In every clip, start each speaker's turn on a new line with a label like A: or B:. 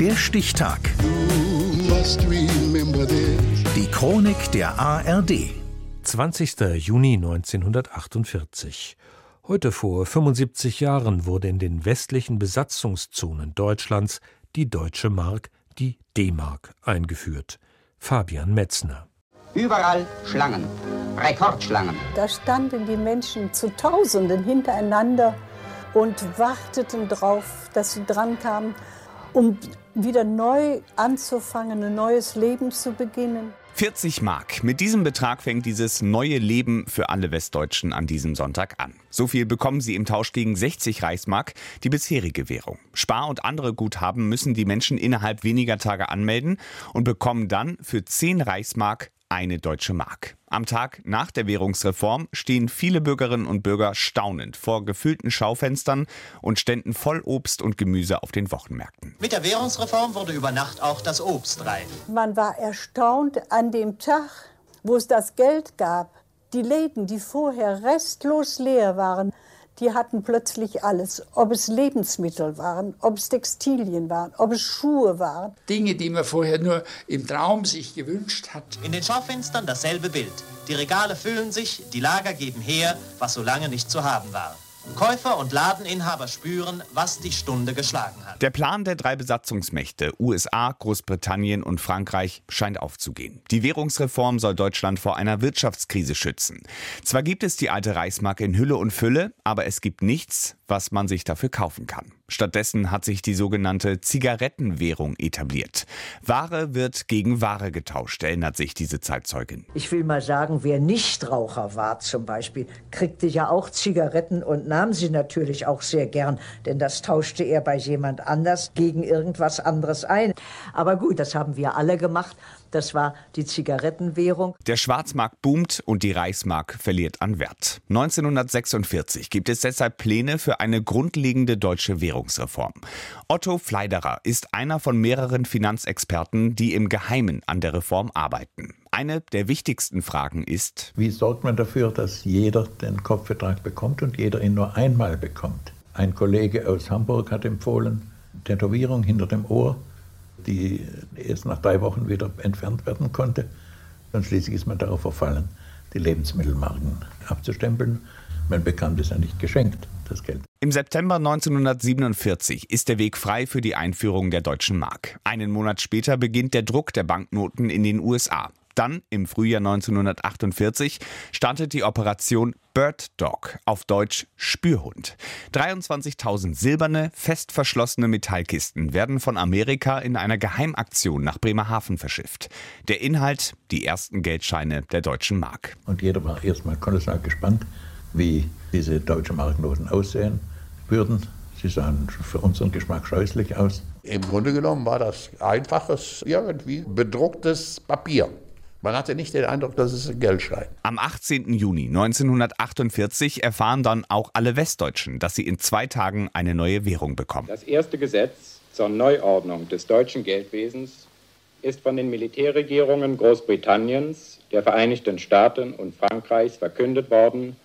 A: Der Stichtag. Die Chronik der ARD.
B: 20. Juni 1948. Heute vor 75 Jahren wurde in den westlichen Besatzungszonen Deutschlands die Deutsche Mark, die D-Mark, eingeführt. Fabian Metzner.
C: Überall Schlangen, Rekordschlangen.
D: Da standen die Menschen zu Tausenden hintereinander und warteten darauf, dass sie drankamen, um wieder neu anzufangen, ein neues Leben zu beginnen.
E: 40 Mark. Mit diesem Betrag fängt dieses neue Leben für alle Westdeutschen an diesem Sonntag an. So viel bekommen sie im Tausch gegen 60 Reichsmark, die bisherige Währung. Spar- und andere Guthaben müssen die Menschen innerhalb weniger Tage anmelden und bekommen dann für 10 Reichsmark eine deutsche Mark. Am Tag nach der Währungsreform stehen viele Bürgerinnen und Bürger staunend vor gefüllten Schaufenstern und Ständen voll Obst und Gemüse auf den Wochenmärkten.
F: Mit der Währungsreform wurde über Nacht auch das Obst rein.
D: Man war erstaunt an dem Tag, wo es das Geld gab. Die Läden, die vorher restlos leer waren, die hatten plötzlich alles. Ob es Lebensmittel waren, ob es Textilien waren, ob es Schuhe waren.
G: Dinge, die man vorher nur im Traum sich gewünscht hat.
F: In den Schaufenstern dasselbe Bild. Die Regale füllen sich, die Lager geben her, was so lange nicht zu haben war. Käufer und Ladeninhaber spüren, was die Stunde geschlagen hat.
E: Der Plan der drei Besatzungsmächte USA, Großbritannien und Frankreich scheint aufzugehen. Die Währungsreform soll Deutschland vor einer Wirtschaftskrise schützen. Zwar gibt es die alte Reichsmark in Hülle und Fülle, aber es gibt nichts, was man sich dafür kaufen kann. Stattdessen hat sich die sogenannte Zigarettenwährung etabliert. Ware wird gegen Ware getauscht, erinnert sich diese Zeitzeugin.
H: Ich will mal sagen, wer Nichtraucher war zum Beispiel, kriegte ja auch Zigaretten und nahm sie natürlich auch sehr gern, denn das tauschte er bei jemand anders gegen irgendwas anderes ein. Aber gut, das haben wir alle gemacht. Das war die Zigarettenwährung.
E: Der Schwarzmarkt boomt und die Reichsmark verliert an Wert. 1946 gibt es deshalb Pläne für eine grundlegende deutsche Währungsreform. Otto Fleiderer ist einer von mehreren Finanzexperten, die im Geheimen an der Reform arbeiten. Eine der wichtigsten Fragen ist,
I: wie sorgt man dafür, dass jeder den Kopfbetrag bekommt und jeder ihn nur einmal bekommt? Ein Kollege aus Hamburg hat empfohlen, Tätowierung hinter dem Ohr die erst nach drei Wochen wieder entfernt werden konnte. Und schließlich ist man darauf verfallen, die Lebensmittelmarken abzustempeln. Man bekam es ja nicht geschenkt, das Geld.
E: Im September 1947 ist der Weg frei für die Einführung der deutschen Mark. Einen Monat später beginnt der Druck der Banknoten in den USA. Dann, im Frühjahr 1948, startet die Operation Bird Dog, auf Deutsch Spürhund. 23.000 silberne, fest verschlossene Metallkisten werden von Amerika in einer Geheimaktion nach Bremerhaven verschifft. Der Inhalt, die ersten Geldscheine der deutschen Mark.
I: Und jeder war erstmal kolossal gespannt, wie diese deutschen Marknoten aussehen würden. Sie sahen für unseren Geschmack scheußlich aus.
J: Im Grunde genommen war das einfaches, irgendwie bedrucktes Papier. Man hatte nicht den Eindruck, dass es ein Geldschein.
E: Am 18. Juni 1948 erfahren dann auch alle Westdeutschen, dass sie in zwei Tagen eine neue Währung bekommen.
K: Das erste Gesetz zur Neuordnung des deutschen Geldwesens ist von den Militärregierungen Großbritanniens, der Vereinigten Staaten und Frankreichs verkündet worden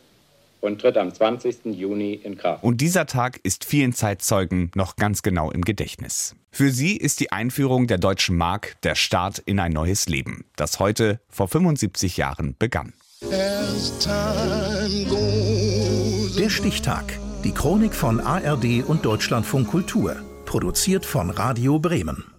K: und tritt am 20. Juni in Kraft.
E: Und dieser Tag ist vielen Zeitzeugen noch ganz genau im Gedächtnis. Für sie ist die Einführung der deutschen Mark der Start in ein neues Leben, das heute vor 75 Jahren begann.
A: Der Stichtag. Die Chronik von ARD und Deutschlandfunk Kultur. Produziert von Radio Bremen.